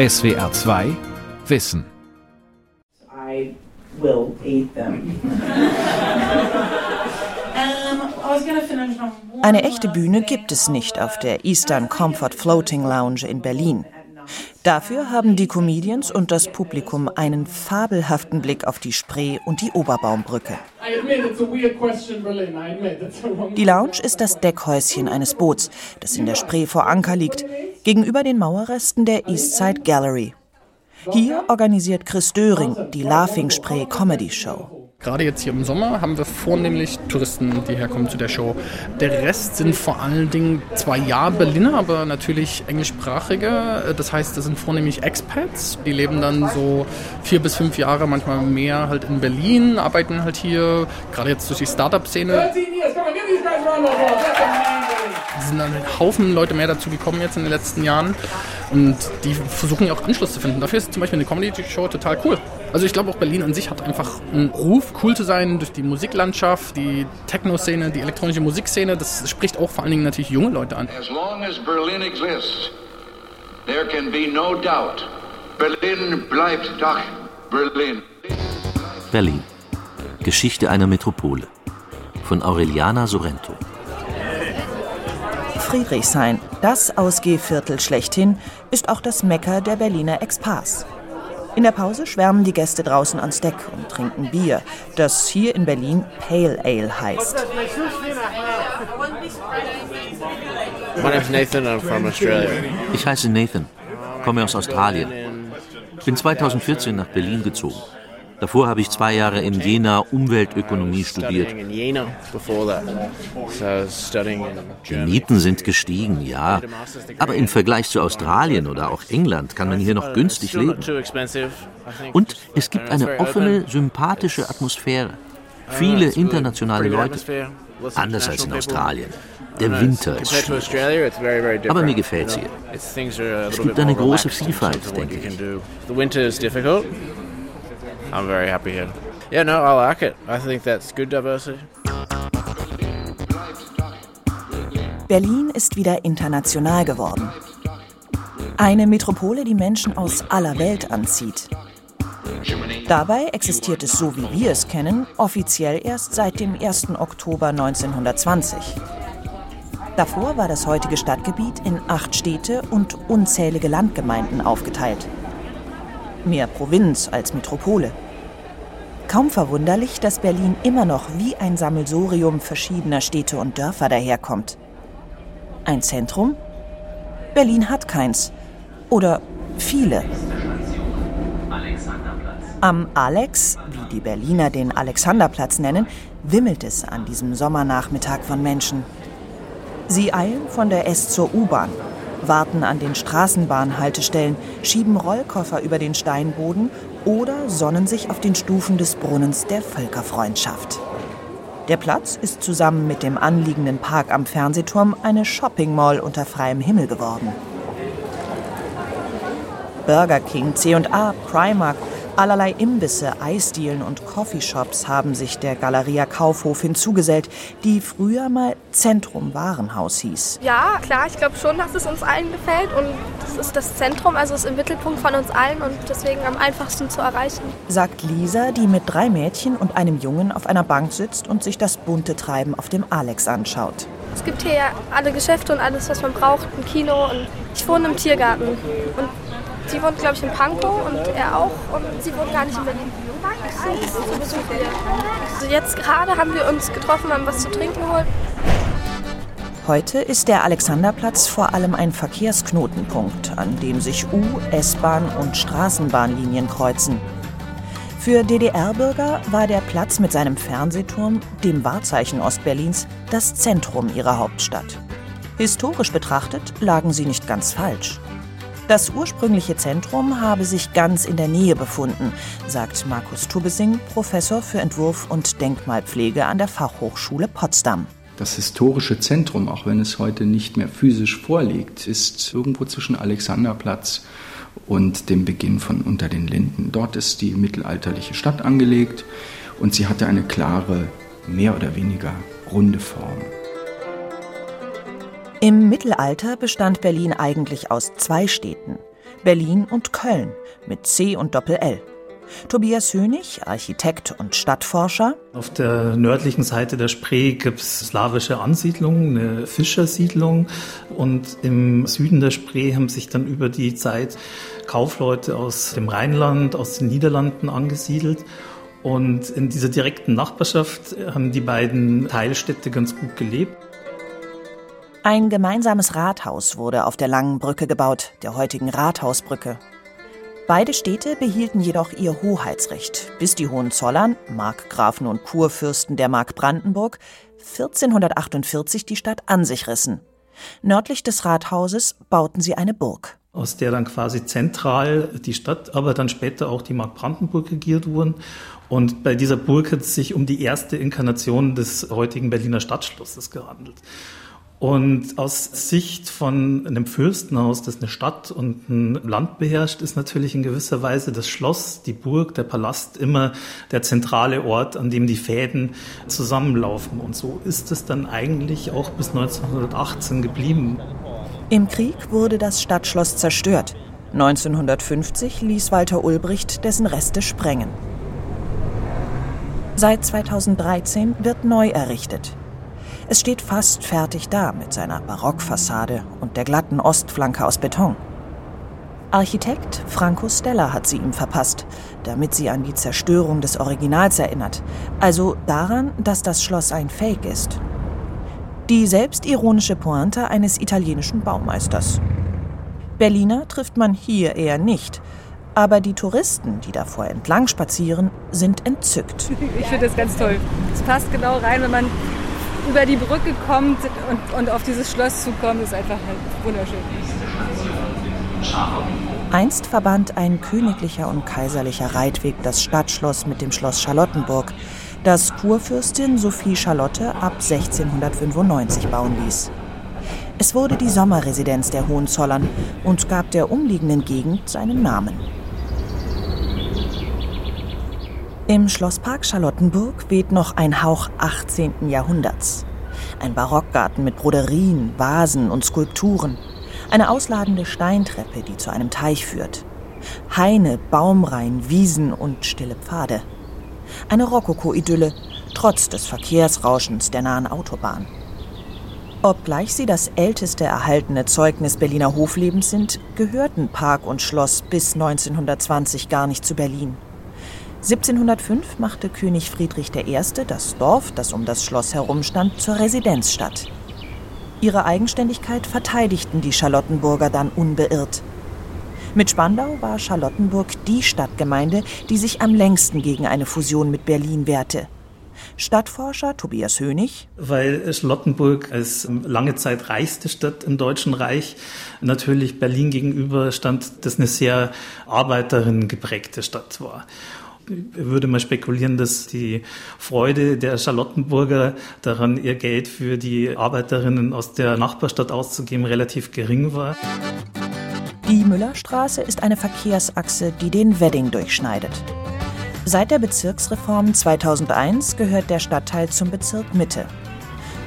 SWR 2 Wissen. I will eat them. Eine echte Bühne gibt es nicht auf der Eastern Comfort Floating Lounge in Berlin. Dafür haben die Comedians und das Publikum einen fabelhaften Blick auf die Spree und die Oberbaumbrücke. Die Lounge ist das Deckhäuschen eines Boots, das in der Spree vor Anker liegt, gegenüber den Mauerresten der Eastside Gallery. Hier organisiert Chris Döring die Laughing Spree Comedy Show. Gerade jetzt hier im Sommer haben wir vornehmlich Touristen, die herkommen zu der Show. Der Rest sind vor allen Dingen zwar ja Berliner, aber natürlich englischsprachige. Das heißt, das sind vornehmlich Expats. Die leben dann so vier bis fünf Jahre, manchmal mehr halt in Berlin, arbeiten halt hier, gerade jetzt durch die Startup-Szene. Es sind dann ein Haufen Leute mehr dazu gekommen jetzt in den letzten Jahren und die versuchen ja auch Anschluss zu finden. Dafür ist zum Beispiel eine Comedy-Show total cool. Also ich glaube auch Berlin an sich hat einfach einen Ruf, cool zu sein durch die Musiklandschaft, die Techno-Szene, die elektronische Musikszene. Das spricht auch vor allen Dingen natürlich junge Leute an. As long as Berlin exists, there can be no doubt. Berlin bleibt doch Berlin. Berlin. Geschichte einer Metropole. Von Aureliana Sorrento. Friedrichshain, das Ausgehviertel schlechthin, ist auch das Mekka der Berliner Expats. In der Pause schwärmen die Gäste draußen ans Deck und trinken Bier, das hier in Berlin Pale Ale heißt. Ich heiße Nathan, komme aus Australien. Bin 2014 nach Berlin gezogen. Davor habe ich zwei Jahre in Jena Umweltökonomie studiert. Die Mieten sind gestiegen, ja. Aber im Vergleich zu Australien oder auch England kann man hier noch günstig leben. Und es gibt eine offene, sympathische Atmosphäre. Viele internationale Leute. Anders als in Australien. Der Winter ist schwierig. Aber mir gefällt es hier. Es gibt eine große Vielfalt, denke ich. I'm very happy here. Yeah, no, I like it. I think that's good diversity. Berlin ist wieder international geworden. Eine Metropole, die Menschen aus aller Welt anzieht. Dabei existiert es so, wie wir es kennen, offiziell erst seit dem 1. Oktober 1920. Davor war das heutige Stadtgebiet in acht Städte und unzählige Landgemeinden aufgeteilt mehr Provinz als Metropole. Kaum verwunderlich, dass Berlin immer noch wie ein Sammelsurium verschiedener Städte und Dörfer daherkommt. Ein Zentrum? Berlin hat keins. Oder viele. Am Alex, wie die Berliner den Alexanderplatz nennen, wimmelt es an diesem Sommernachmittag von Menschen. Sie eilen von der S zur U-Bahn, warten an den Straßenbahnhaltestellen, schieben Rollkoffer über den Steinboden oder sonnen sich auf den Stufen des Brunnens der Völkerfreundschaft. Der Platz ist zusammen mit dem anliegenden Park am Fernsehturm eine Shopping Mall unter freiem Himmel geworden. Burger King, C&A, Primark Allerlei Imbisse, Eisdielen und Coffeeshops haben sich der Galeria Kaufhof hinzugesellt, die früher mal Zentrum Warenhaus hieß. Ja, klar, ich glaube schon, dass es uns allen gefällt und das ist das Zentrum, also ist im Mittelpunkt von uns allen und deswegen am einfachsten zu erreichen. Sagt Lisa, die mit drei Mädchen und einem Jungen auf einer Bank sitzt und sich das bunte Treiben auf dem Alex anschaut. Es gibt hier ja alle Geschäfte und alles, was man braucht, ein Kino und ich wohne im Tiergarten und Sie wohnt, glaube ich, in Pankow und er auch. Und sie wohnt gar nicht in Berlin. Also jetzt gerade haben wir uns getroffen, haben was zu trinken geholt. Heute ist der Alexanderplatz vor allem ein Verkehrsknotenpunkt, an dem sich U-, S-Bahn und Straßenbahnlinien kreuzen. Für DDR-Bürger war der Platz mit seinem Fernsehturm, dem Wahrzeichen Ostberlins, das Zentrum ihrer Hauptstadt. Historisch betrachtet lagen sie nicht ganz falsch. Das ursprüngliche Zentrum habe sich ganz in der Nähe befunden, sagt Markus Tubesing, Professor für Entwurf und Denkmalpflege an der Fachhochschule Potsdam. Das historische Zentrum, auch wenn es heute nicht mehr physisch vorliegt, ist irgendwo zwischen Alexanderplatz und dem Beginn von Unter den Linden. Dort ist die mittelalterliche Stadt angelegt und sie hatte eine klare, mehr oder weniger runde Form. Im Mittelalter bestand Berlin eigentlich aus zwei Städten, Berlin und Köln mit C und Doppel-L. Tobias Hönig, Architekt und Stadtforscher. Auf der nördlichen Seite der Spree gibt es slawische Ansiedlungen, eine Fischersiedlung. Und im Süden der Spree haben sich dann über die Zeit Kaufleute aus dem Rheinland, aus den Niederlanden angesiedelt. Und in dieser direkten Nachbarschaft haben die beiden Teilstädte ganz gut gelebt. Ein gemeinsames Rathaus wurde auf der langen Brücke gebaut, der heutigen Rathausbrücke. Beide Städte behielten jedoch ihr Hoheitsrecht, bis die Hohenzollern, Markgrafen und Kurfürsten der Mark Brandenburg, 1448 die Stadt an sich rissen. Nördlich des Rathauses bauten sie eine Burg. Aus der dann quasi zentral die Stadt, aber dann später auch die Mark Brandenburg regiert wurden. Und bei dieser Burg hat es sich um die erste Inkarnation des heutigen Berliner Stadtschlosses gehandelt. Und aus Sicht von einem Fürstenhaus, das eine Stadt und ein Land beherrscht, ist natürlich in gewisser Weise das Schloss, die Burg, der Palast immer der zentrale Ort, an dem die Fäden zusammenlaufen. Und so ist es dann eigentlich auch bis 1918 geblieben. Im Krieg wurde das Stadtschloss zerstört. 1950 ließ Walter Ulbricht dessen Reste sprengen. Seit 2013 wird neu errichtet. Es steht fast fertig da mit seiner Barockfassade und der glatten Ostflanke aus Beton. Architekt Franco Stella hat sie ihm verpasst, damit sie an die Zerstörung des Originals erinnert, also daran, dass das Schloss ein Fake ist. Die selbstironische Pointe eines italienischen Baumeisters. Berliner trifft man hier eher nicht, aber die Touristen, die davor entlang spazieren, sind entzückt. Ich finde das ganz toll. Es passt genau rein, wenn man über die Brücke kommt und, und auf dieses Schloss zukommt, ist einfach halt wunderschön. Einst verband ein königlicher und kaiserlicher Reitweg das Stadtschloss mit dem Schloss Charlottenburg, das Kurfürstin Sophie Charlotte ab 1695 bauen ließ. Es wurde die Sommerresidenz der Hohenzollern und gab der umliegenden Gegend seinen Namen. Im Schlosspark Charlottenburg weht noch ein Hauch 18. Jahrhunderts. Ein Barockgarten mit Broderien, Vasen und Skulpturen. Eine ausladende Steintreppe, die zu einem Teich führt. Haine, Baumreihen, Wiesen und stille Pfade. Eine Rokoko-Idylle, trotz des Verkehrsrauschens der nahen Autobahn. Obgleich sie das älteste erhaltene Zeugnis Berliner Hoflebens sind, gehörten Park und Schloss bis 1920 gar nicht zu Berlin. 1705 machte König Friedrich I. das Dorf, das um das Schloss herumstand, zur Residenzstadt. Ihre Eigenständigkeit verteidigten die Charlottenburger dann unbeirrt. Mit Spandau war Charlottenburg die Stadtgemeinde, die sich am längsten gegen eine Fusion mit Berlin wehrte. Stadtforscher Tobias Hönig. Weil Charlottenburg als lange Zeit reichste Stadt im Deutschen Reich natürlich Berlin gegenüber stand, das eine sehr arbeiterinnen geprägte Stadt war würde mal spekulieren, dass die Freude der Charlottenburger daran, ihr Geld für die Arbeiterinnen aus der Nachbarstadt auszugeben, relativ gering war. Die Müllerstraße ist eine Verkehrsachse, die den Wedding durchschneidet. Seit der Bezirksreform 2001 gehört der Stadtteil zum Bezirk Mitte.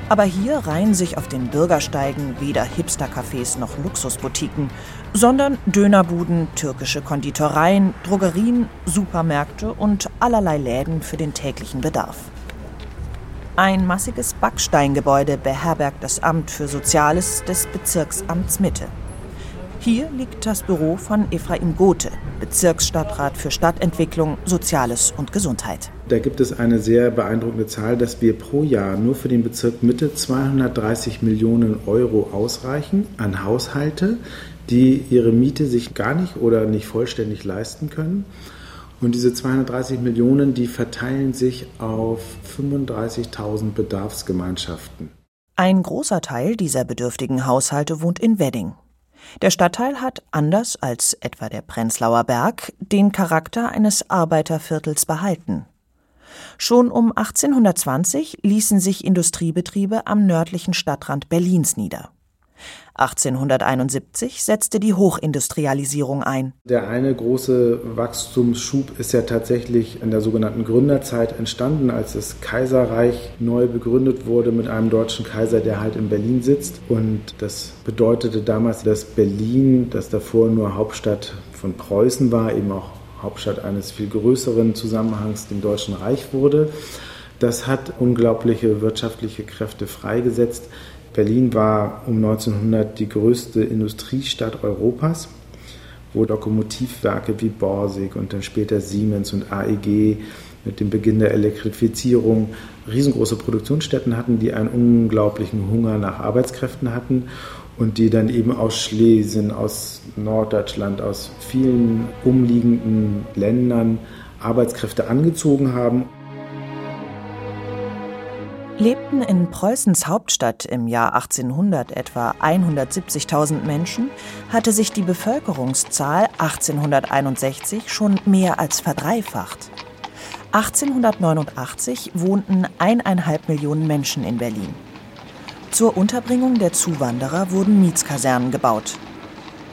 Aber hier reihen sich auf den Bürgersteigen weder Hipstercafés noch Luxusboutiquen, sondern Dönerbuden, türkische Konditoreien, Drogerien, Supermärkte und allerlei Läden für den täglichen Bedarf. Ein massiges Backsteingebäude beherbergt das Amt für Soziales des Bezirksamts Mitte. Hier liegt das Büro von Ephraim Gothe, Bezirksstadtrat für Stadtentwicklung, Soziales und Gesundheit. Da gibt es eine sehr beeindruckende Zahl, dass wir pro Jahr nur für den Bezirk Mitte 230 Millionen Euro ausreichen an Haushalte, die ihre Miete sich gar nicht oder nicht vollständig leisten können. Und diese 230 Millionen, die verteilen sich auf 35.000 Bedarfsgemeinschaften. Ein großer Teil dieser bedürftigen Haushalte wohnt in Wedding. Der Stadtteil hat, anders als etwa der Prenzlauer Berg, den Charakter eines Arbeiterviertels behalten. Schon um 1820 ließen sich Industriebetriebe am nördlichen Stadtrand Berlins nieder. 1871 setzte die Hochindustrialisierung ein. Der eine große Wachstumsschub ist ja tatsächlich in der sogenannten Gründerzeit entstanden, als das Kaiserreich neu begründet wurde mit einem deutschen Kaiser, der halt in Berlin sitzt. Und das bedeutete damals, dass Berlin, das davor nur Hauptstadt von Preußen war, eben auch Hauptstadt eines viel größeren Zusammenhangs, dem Deutschen Reich wurde. Das hat unglaubliche wirtschaftliche Kräfte freigesetzt. Berlin war um 1900 die größte Industriestadt Europas, wo Lokomotivwerke wie Borsig und dann später Siemens und AEG mit dem Beginn der Elektrifizierung riesengroße Produktionsstätten hatten, die einen unglaublichen Hunger nach Arbeitskräften hatten und die dann eben aus Schlesien, aus Norddeutschland, aus vielen umliegenden Ländern Arbeitskräfte angezogen haben lebten in Preußens Hauptstadt im Jahr 1800 etwa 170.000 Menschen, hatte sich die Bevölkerungszahl 1861 schon mehr als verdreifacht. 1889 wohnten eineinhalb Millionen Menschen in Berlin. Zur Unterbringung der Zuwanderer wurden Mietskasernen gebaut.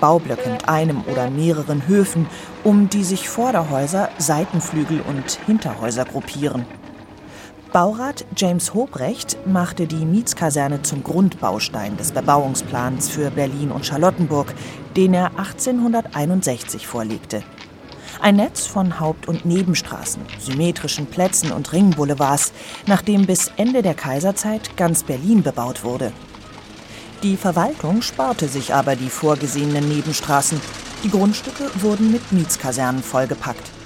Baublöcke mit einem oder mehreren Höfen, um die sich Vorderhäuser, Seitenflügel und Hinterhäuser gruppieren. Baurat James Hobrecht machte die Mietskaserne zum Grundbaustein des Bebauungsplans für Berlin und Charlottenburg, den er 1861 vorlegte. Ein Netz von Haupt- und Nebenstraßen, symmetrischen Plätzen und Ringboulevards, nach dem bis Ende der Kaiserzeit ganz Berlin bebaut wurde. Die Verwaltung sparte sich aber die vorgesehenen Nebenstraßen. Die Grundstücke wurden mit Mietskasernen vollgepackt.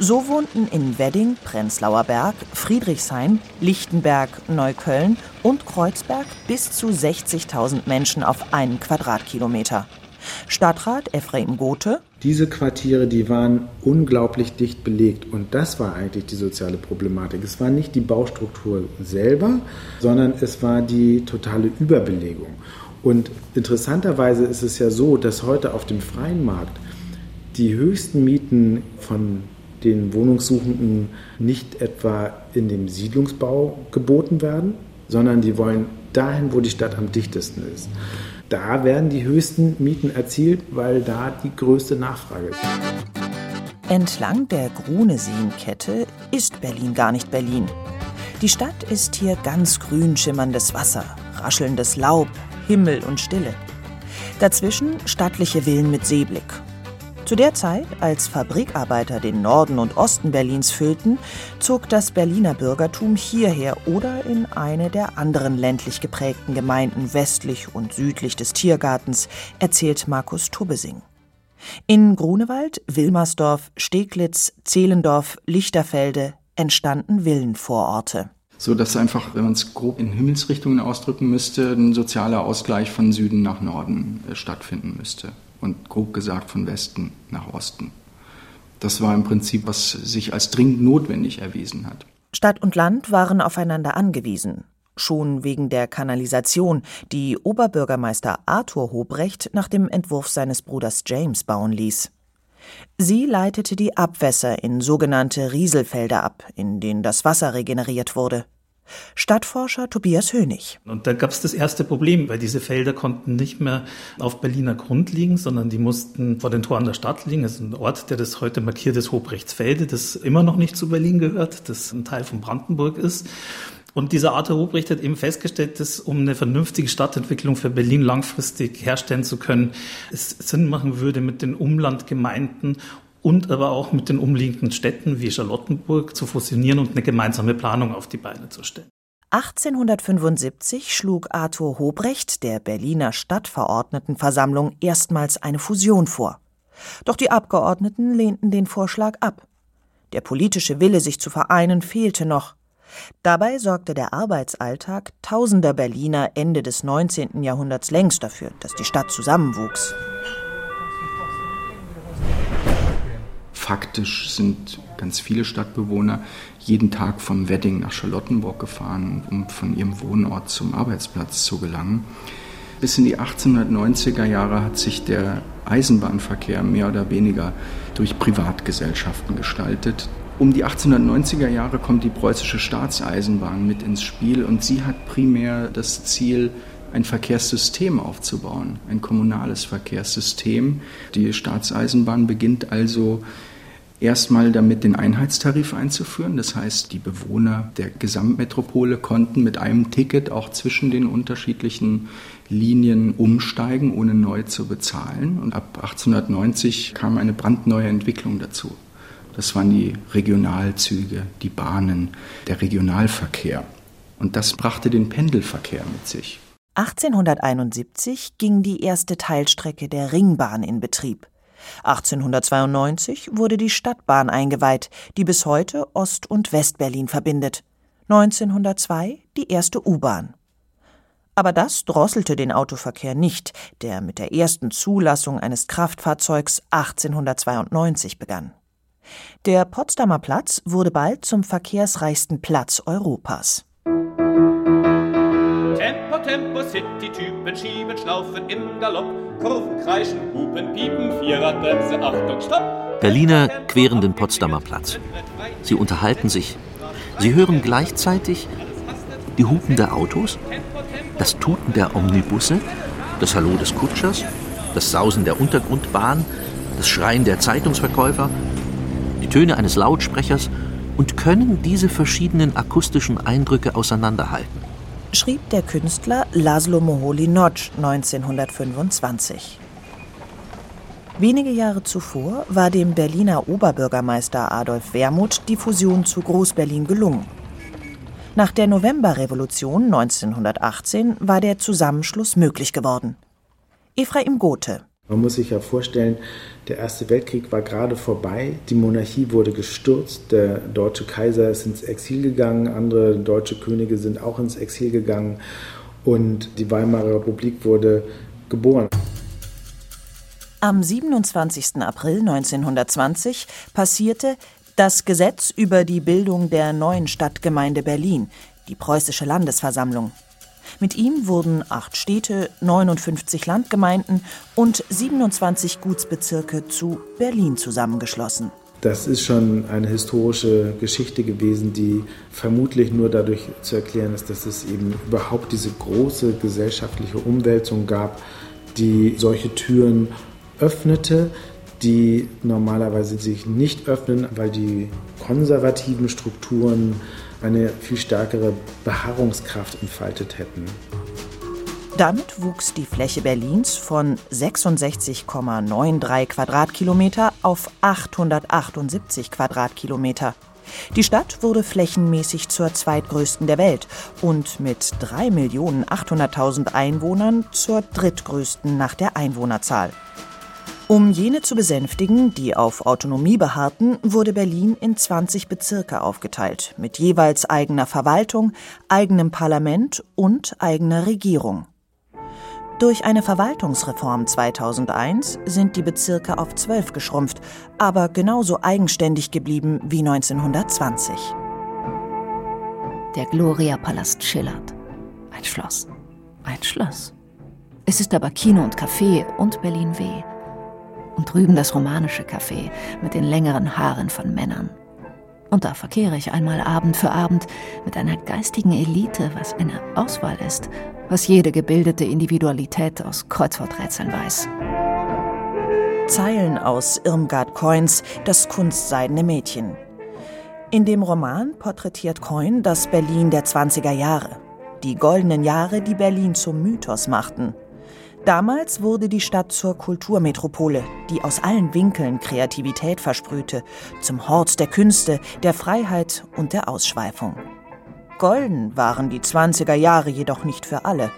So wohnten in Wedding, Prenzlauer Berg, Friedrichshain, Lichtenberg, Neukölln und Kreuzberg bis zu 60.000 Menschen auf einen Quadratkilometer. Stadtrat Ephraim Gothe. Diese Quartiere, die waren unglaublich dicht belegt und das war eigentlich die soziale Problematik. Es war nicht die Baustruktur selber, sondern es war die totale Überbelegung. Und interessanterweise ist es ja so, dass heute auf dem freien Markt die höchsten Mieten von den Wohnungssuchenden nicht etwa in dem Siedlungsbau geboten werden, sondern die wollen dahin, wo die Stadt am dichtesten ist. Da werden die höchsten Mieten erzielt, weil da die größte Nachfrage ist. Entlang der Grune-Seen-Kette ist Berlin gar nicht Berlin. Die Stadt ist hier ganz grün schimmerndes Wasser, raschelndes Laub, Himmel und Stille. Dazwischen stattliche Villen mit Seeblick zu der Zeit, als Fabrikarbeiter den Norden und Osten Berlins füllten, zog das Berliner Bürgertum hierher oder in eine der anderen ländlich geprägten Gemeinden westlich und südlich des Tiergartens, erzählt Markus Tubbesing. In Grunewald, Wilmersdorf, Steglitz, Zehlendorf, Lichterfelde entstanden Villenvororte so dass einfach, wenn man es grob in Himmelsrichtungen ausdrücken müsste, ein sozialer Ausgleich von Süden nach Norden äh, stattfinden müsste und grob gesagt von Westen nach Osten. Das war im Prinzip, was sich als dringend notwendig erwiesen hat. Stadt und Land waren aufeinander angewiesen. Schon wegen der Kanalisation, die Oberbürgermeister Arthur Hobrecht nach dem Entwurf seines Bruders James bauen ließ. Sie leitete die Abwässer in sogenannte Rieselfelder ab, in denen das Wasser regeneriert wurde. Stadtforscher Tobias Hönig. Und da gab es das erste Problem, weil diese Felder konnten nicht mehr auf Berliner Grund liegen, sondern die mussten vor den Toren der Stadt liegen. Das ist ein Ort, der das heute markiert ist, Hobrechtsfelde, das immer noch nicht zu Berlin gehört, das ein Teil von Brandenburg ist. Und dieser Arthur Hobrecht hat eben festgestellt, dass um eine vernünftige Stadtentwicklung für Berlin langfristig herstellen zu können, es Sinn machen würde, mit den Umlandgemeinden und aber auch mit den umliegenden Städten wie Charlottenburg zu fusionieren und eine gemeinsame Planung auf die Beine zu stellen. 1875 schlug Arthur Hobrecht der Berliner Stadtverordnetenversammlung erstmals eine Fusion vor. Doch die Abgeordneten lehnten den Vorschlag ab. Der politische Wille, sich zu vereinen, fehlte noch. Dabei sorgte der Arbeitsalltag tausender Berliner Ende des 19. Jahrhunderts längst dafür, dass die Stadt zusammenwuchs. Faktisch sind ganz viele Stadtbewohner jeden Tag vom Wedding nach Charlottenburg gefahren, um von ihrem Wohnort zum Arbeitsplatz zu gelangen. Bis in die 1890er Jahre hat sich der Eisenbahnverkehr mehr oder weniger durch Privatgesellschaften gestaltet. Um die 1890er Jahre kommt die preußische Staatseisenbahn mit ins Spiel und sie hat primär das Ziel, ein Verkehrssystem aufzubauen, ein kommunales Verkehrssystem. Die Staatseisenbahn beginnt also erstmal damit, den Einheitstarif einzuführen. Das heißt, die Bewohner der Gesamtmetropole konnten mit einem Ticket auch zwischen den unterschiedlichen Linien umsteigen, ohne neu zu bezahlen. Und ab 1890 kam eine brandneue Entwicklung dazu. Das waren die Regionalzüge, die Bahnen, der Regionalverkehr. Und das brachte den Pendelverkehr mit sich. 1871 ging die erste Teilstrecke der Ringbahn in Betrieb. 1892 wurde die Stadtbahn eingeweiht, die bis heute Ost- und Westberlin verbindet. 1902 die erste U-Bahn. Aber das drosselte den Autoverkehr nicht, der mit der ersten Zulassung eines Kraftfahrzeugs 1892 begann. Der Potsdamer Platz wurde bald zum verkehrsreichsten Platz Europas. Tempo, City-Typen schieben, schlaufen im Galopp, Kurven kreischen, Hupen, piepen, Vierradbremse, Achtung, Stopp! Berliner queren den Potsdamer Platz. Sie unterhalten sich. Sie hören gleichzeitig die Hupen der Autos, das Tuten der Omnibusse, das Hallo des Kutschers, das Sausen der Untergrundbahn, das Schreien der Zeitungsverkäufer, die Töne eines Lautsprechers und können diese verschiedenen akustischen Eindrücke auseinanderhalten schrieb der Künstler Laszlo Moholy-Nagy 1925. Wenige Jahre zuvor war dem Berliner Oberbürgermeister Adolf Wermuth die Fusion zu Groß-Berlin gelungen. Nach der Novemberrevolution 1918 war der Zusammenschluss möglich geworden. Ephraim Gothe man muss sich ja vorstellen, der Erste Weltkrieg war gerade vorbei, die Monarchie wurde gestürzt, der deutsche Kaiser ist ins Exil gegangen, andere deutsche Könige sind auch ins Exil gegangen und die Weimarer Republik wurde geboren. Am 27. April 1920 passierte das Gesetz über die Bildung der neuen Stadtgemeinde Berlin, die preußische Landesversammlung. Mit ihm wurden acht Städte, 59 Landgemeinden und 27 Gutsbezirke zu Berlin zusammengeschlossen. Das ist schon eine historische Geschichte gewesen, die vermutlich nur dadurch zu erklären ist, dass es eben überhaupt diese große gesellschaftliche Umwälzung gab, die solche Türen öffnete, die normalerweise sich nicht öffnen, weil die konservativen Strukturen eine viel stärkere Beharrungskraft entfaltet hätten. Damit wuchs die Fläche Berlins von 66,93 Quadratkilometer auf 878 Quadratkilometer. Die Stadt wurde flächenmäßig zur zweitgrößten der Welt und mit 3.800.000 Einwohnern zur drittgrößten nach der Einwohnerzahl. Um jene zu besänftigen, die auf Autonomie beharrten, wurde Berlin in 20 Bezirke aufgeteilt, mit jeweils eigener Verwaltung, eigenem Parlament und eigener Regierung. Durch eine Verwaltungsreform 2001 sind die Bezirke auf zwölf geschrumpft, aber genauso eigenständig geblieben wie 1920. Der Gloria-Palast schillert. Ein Schloss. Ein Schloss. Es ist aber Kino und Café und Berlin W und drüben das romanische Café mit den längeren Haaren von Männern. Und da verkehre ich einmal Abend für Abend mit einer geistigen Elite, was eine Auswahl ist, was jede gebildete Individualität aus Kreuzworträtseln weiß. Zeilen aus Irmgard Coins Das kunstseidene Mädchen. In dem Roman porträtiert Coin das Berlin der 20er Jahre. Die goldenen Jahre, die Berlin zum Mythos machten. Damals wurde die Stadt zur Kulturmetropole, die aus allen Winkeln Kreativität versprühte, zum Hort der Künste, der Freiheit und der Ausschweifung. Golden waren die 20er Jahre jedoch nicht für alle.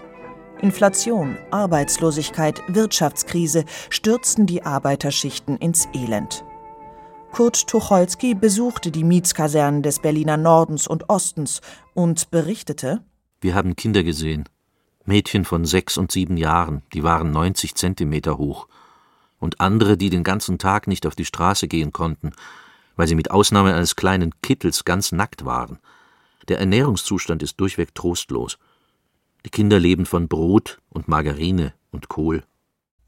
Inflation, Arbeitslosigkeit, Wirtschaftskrise stürzten die Arbeiterschichten ins Elend. Kurt Tucholsky besuchte die Mietskasernen des Berliner Nordens und Ostens und berichtete: Wir haben Kinder gesehen, Mädchen von sechs und sieben Jahren, die waren 90 Zentimeter hoch, und andere, die den ganzen Tag nicht auf die Straße gehen konnten, weil sie mit Ausnahme eines kleinen Kittels ganz nackt waren. Der Ernährungszustand ist durchweg trostlos. Die Kinder leben von Brot und Margarine und Kohl.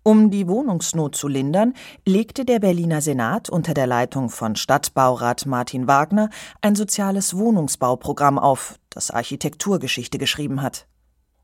Um die Wohnungsnot zu lindern, legte der Berliner Senat unter der Leitung von Stadtbaurat Martin Wagner ein soziales Wohnungsbauprogramm auf, das Architekturgeschichte geschrieben hat.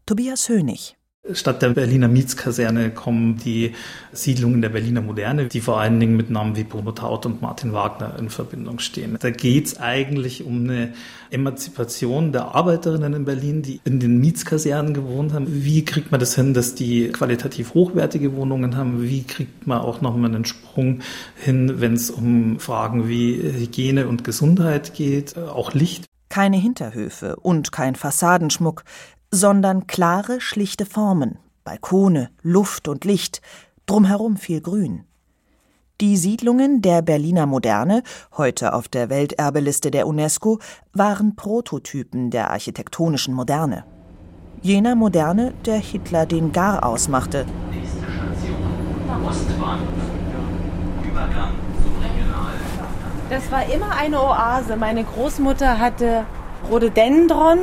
Tobias Hönig Statt der Berliner Mietskaserne kommen die Siedlungen der Berliner Moderne, die vor allen Dingen mit Namen wie Bruno Taut und Martin Wagner in Verbindung stehen. Da geht es eigentlich um eine Emanzipation der Arbeiterinnen in Berlin, die in den Mietskasernen gewohnt haben. Wie kriegt man das hin, dass die qualitativ hochwertige Wohnungen haben? Wie kriegt man auch nochmal einen Sprung hin, wenn es um Fragen wie Hygiene und Gesundheit geht, auch Licht? Keine Hinterhöfe und kein Fassadenschmuck, sondern klare, schlichte Formen, Balkone, Luft und Licht, drumherum viel Grün. Die Siedlungen der Berliner Moderne, heute auf der Welterbeliste der UNESCO, waren Prototypen der architektonischen Moderne. Jener Moderne, der Hitler den Gar ausmachte. Nächste Station, Ostbahnhof. Übergang zum Regional. Das war immer eine Oase. Meine Großmutter hatte Rhododendron,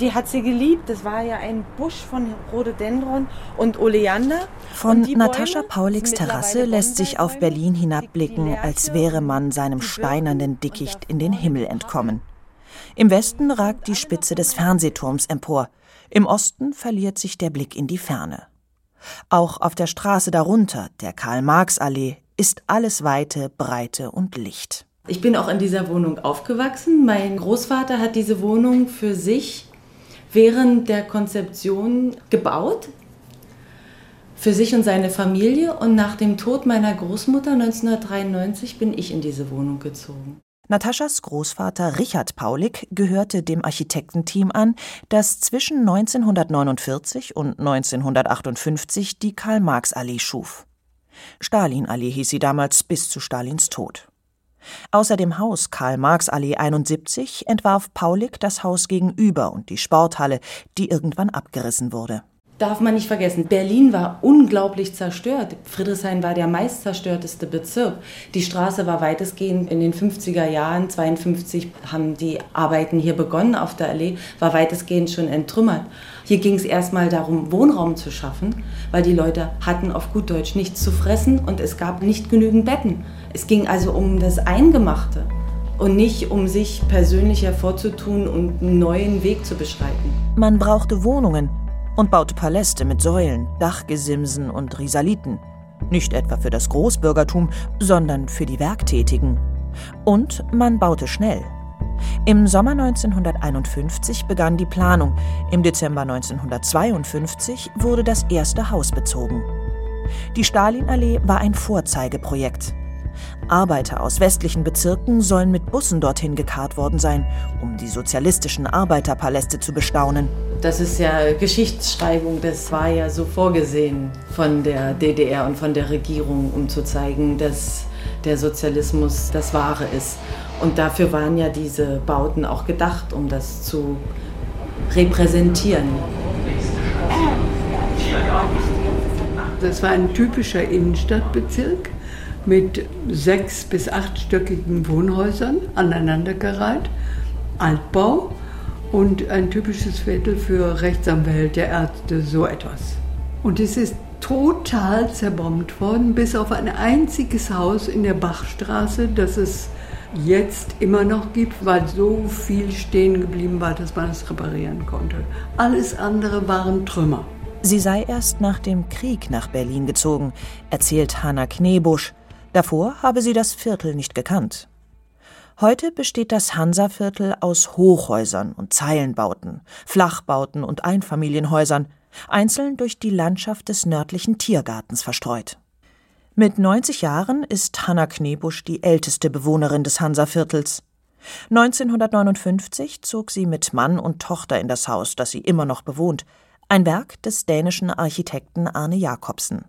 die hat sie geliebt. Das war ja ein Busch von Rhododendron und Oleander. Von Natascha Pauliks Terrasse lässt sich auf Berlin hinabblicken, als wäre man seinem steinernen Dickicht in den Himmel entkommen. Im Westen ragt die Spitze des Fernsehturms empor. Im Osten verliert sich der Blick in die Ferne. Auch auf der Straße darunter, der Karl-Marx-Allee, ist alles Weite, Breite und Licht. Ich bin auch in dieser Wohnung aufgewachsen. Mein Großvater hat diese Wohnung für sich während der Konzeption gebaut. Für sich und seine Familie. Und nach dem Tod meiner Großmutter 1993 bin ich in diese Wohnung gezogen. Nataschas Großvater Richard Paulik gehörte dem Architektenteam an, das zwischen 1949 und 1958 die Karl-Marx-Allee schuf. Stalin-Allee hieß sie damals bis zu Stalins Tod. Außer dem Haus Karl-Marx-Allee 71 entwarf Paulik das Haus gegenüber und die Sporthalle, die irgendwann abgerissen wurde. Darf man nicht vergessen, Berlin war unglaublich zerstört. Friedrichshain war der meist zerstörteste Bezirk. Die Straße war weitestgehend in den 50er Jahren, 52 haben die Arbeiten hier begonnen auf der Allee, war weitestgehend schon entrümmert. Hier ging es erstmal darum, Wohnraum zu schaffen, weil die Leute hatten auf gut Deutsch nichts zu fressen und es gab nicht genügend Betten. Es ging also um das Eingemachte und nicht um sich persönlich hervorzutun und einen neuen Weg zu beschreiten. Man brauchte Wohnungen und baute Paläste mit Säulen, Dachgesimsen und Risaliten. Nicht etwa für das Großbürgertum, sondern für die Werktätigen. Und man baute schnell. Im Sommer 1951 begann die Planung. Im Dezember 1952 wurde das erste Haus bezogen. Die Stalinallee war ein Vorzeigeprojekt. Arbeiter aus westlichen Bezirken sollen mit Bussen dorthin gekarrt worden sein, um die sozialistischen Arbeiterpaläste zu bestaunen. Das ist ja Geschichtsschreibung, das war ja so vorgesehen von der DDR und von der Regierung, um zu zeigen, dass der Sozialismus das Wahre ist. Und dafür waren ja diese Bauten auch gedacht, um das zu repräsentieren. Das war ein typischer Innenstadtbezirk mit sechs- bis achtstöckigen Wohnhäusern aneinandergereiht, Altbau und ein typisches Viertel für Rechtsanwälte, Ärzte, so etwas. Und es ist total zerbombt worden, bis auf ein einziges Haus in der Bachstraße, das es jetzt immer noch gibt, weil so viel stehen geblieben war, dass man es reparieren konnte. Alles andere waren Trümmer. Sie sei erst nach dem Krieg nach Berlin gezogen, erzählt Hanna Knebusch, Davor habe sie das Viertel nicht gekannt. Heute besteht das Hansaviertel aus Hochhäusern und Zeilenbauten, Flachbauten und Einfamilienhäusern, einzeln durch die Landschaft des nördlichen Tiergartens verstreut. Mit 90 Jahren ist Hanna Knebusch die älteste Bewohnerin des Hansaviertels. 1959 zog sie mit Mann und Tochter in das Haus, das sie immer noch bewohnt, ein Werk des dänischen Architekten Arne Jacobsen.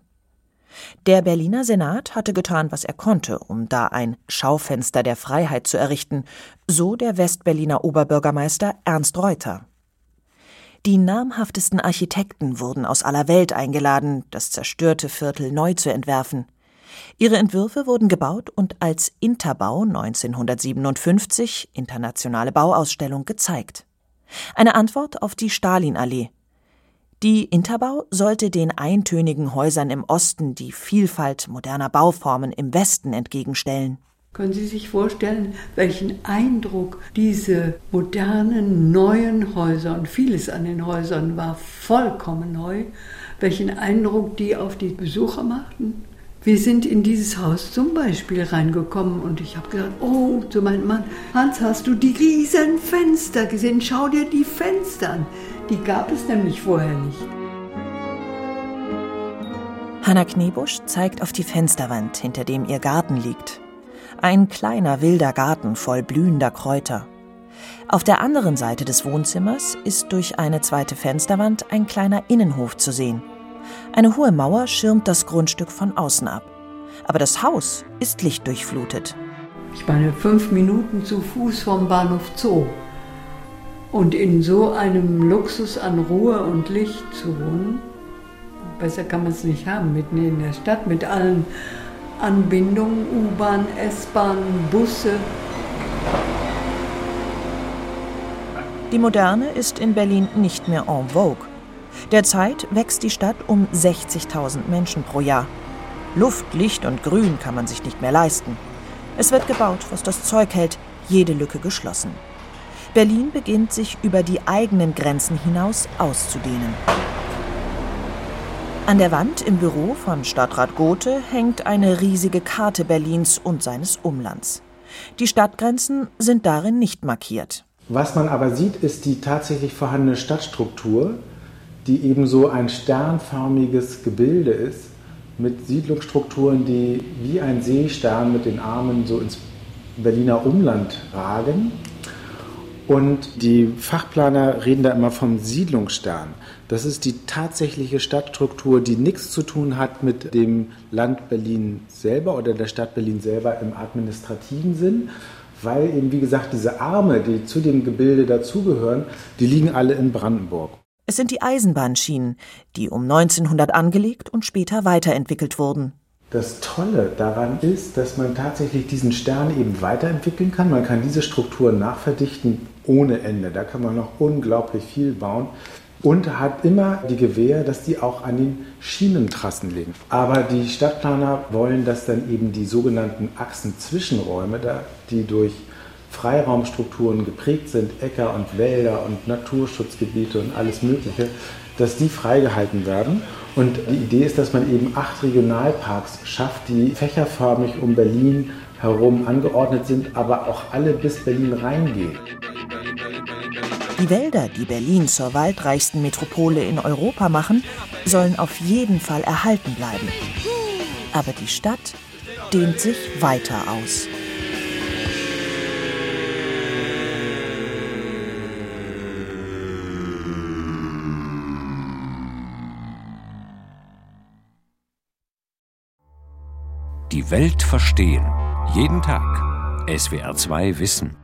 Der Berliner Senat hatte getan, was er konnte, um da ein Schaufenster der Freiheit zu errichten, so der Westberliner Oberbürgermeister Ernst Reuter. Die namhaftesten Architekten wurden aus aller Welt eingeladen, das zerstörte Viertel neu zu entwerfen. Ihre Entwürfe wurden gebaut und als Interbau 1957 Internationale Bauausstellung gezeigt. Eine Antwort auf die Stalinallee, die Interbau sollte den eintönigen Häusern im Osten die Vielfalt moderner Bauformen im Westen entgegenstellen. Können Sie sich vorstellen, welchen Eindruck diese modernen, neuen Häuser, und vieles an den Häusern war vollkommen neu, welchen Eindruck die auf die Besucher machten? Wir sind in dieses Haus zum Beispiel reingekommen und ich habe gesagt, oh, zu meinem Mann, Hans, hast du die riesen Fenster gesehen? Schau dir die Fenster an. Die gab es nämlich vorher nicht. Hanna Knebusch zeigt auf die Fensterwand, hinter dem ihr Garten liegt. Ein kleiner wilder Garten voll blühender Kräuter. Auf der anderen Seite des Wohnzimmers ist durch eine zweite Fensterwand ein kleiner Innenhof zu sehen. Eine hohe Mauer schirmt das Grundstück von außen ab. Aber das Haus ist lichtdurchflutet. Ich meine, fünf Minuten zu Fuß vom Bahnhof Zoo. Und in so einem Luxus an Ruhe und Licht zu wohnen, besser kann man es nicht haben, mitten in der Stadt mit allen Anbindungen, U-Bahn, S-Bahn, Busse. Die Moderne ist in Berlin nicht mehr en vogue. Derzeit wächst die Stadt um 60.000 Menschen pro Jahr. Luft, Licht und Grün kann man sich nicht mehr leisten. Es wird gebaut, was das Zeug hält, jede Lücke geschlossen. Berlin beginnt sich über die eigenen Grenzen hinaus auszudehnen. An der Wand im Büro von Stadtrat Gothe hängt eine riesige Karte Berlins und seines Umlands. Die Stadtgrenzen sind darin nicht markiert. Was man aber sieht, ist die tatsächlich vorhandene Stadtstruktur, die eben so ein sternförmiges Gebilde ist, mit Siedlungsstrukturen, die wie ein Seestern mit den Armen so ins Berliner Umland ragen. Und die Fachplaner reden da immer vom Siedlungsstern. Das ist die tatsächliche Stadtstruktur, die nichts zu tun hat mit dem Land Berlin selber oder der Stadt Berlin selber im administrativen Sinn, weil eben, wie gesagt, diese Arme, die zu dem Gebilde dazugehören, die liegen alle in Brandenburg. Es sind die Eisenbahnschienen, die um 1900 angelegt und später weiterentwickelt wurden. Das Tolle daran ist, dass man tatsächlich diesen Stern eben weiterentwickeln kann. Man kann diese Strukturen nachverdichten ohne Ende. Da kann man noch unglaublich viel bauen und hat immer die Gewähr, dass die auch an den Schienentrassen liegen. Aber die Stadtplaner wollen, dass dann eben die sogenannten Achsenzwischenräume, die durch Freiraumstrukturen geprägt sind, Äcker und Wälder und Naturschutzgebiete und alles Mögliche, dass die freigehalten werden. Und die Idee ist, dass man eben acht Regionalparks schafft, die fächerförmig um Berlin herum angeordnet sind, aber auch alle bis Berlin reingehen. Die Wälder, die Berlin zur waldreichsten Metropole in Europa machen, sollen auf jeden Fall erhalten bleiben. Aber die Stadt dehnt sich weiter aus. Die Welt verstehen. Jeden Tag. SWR2 Wissen.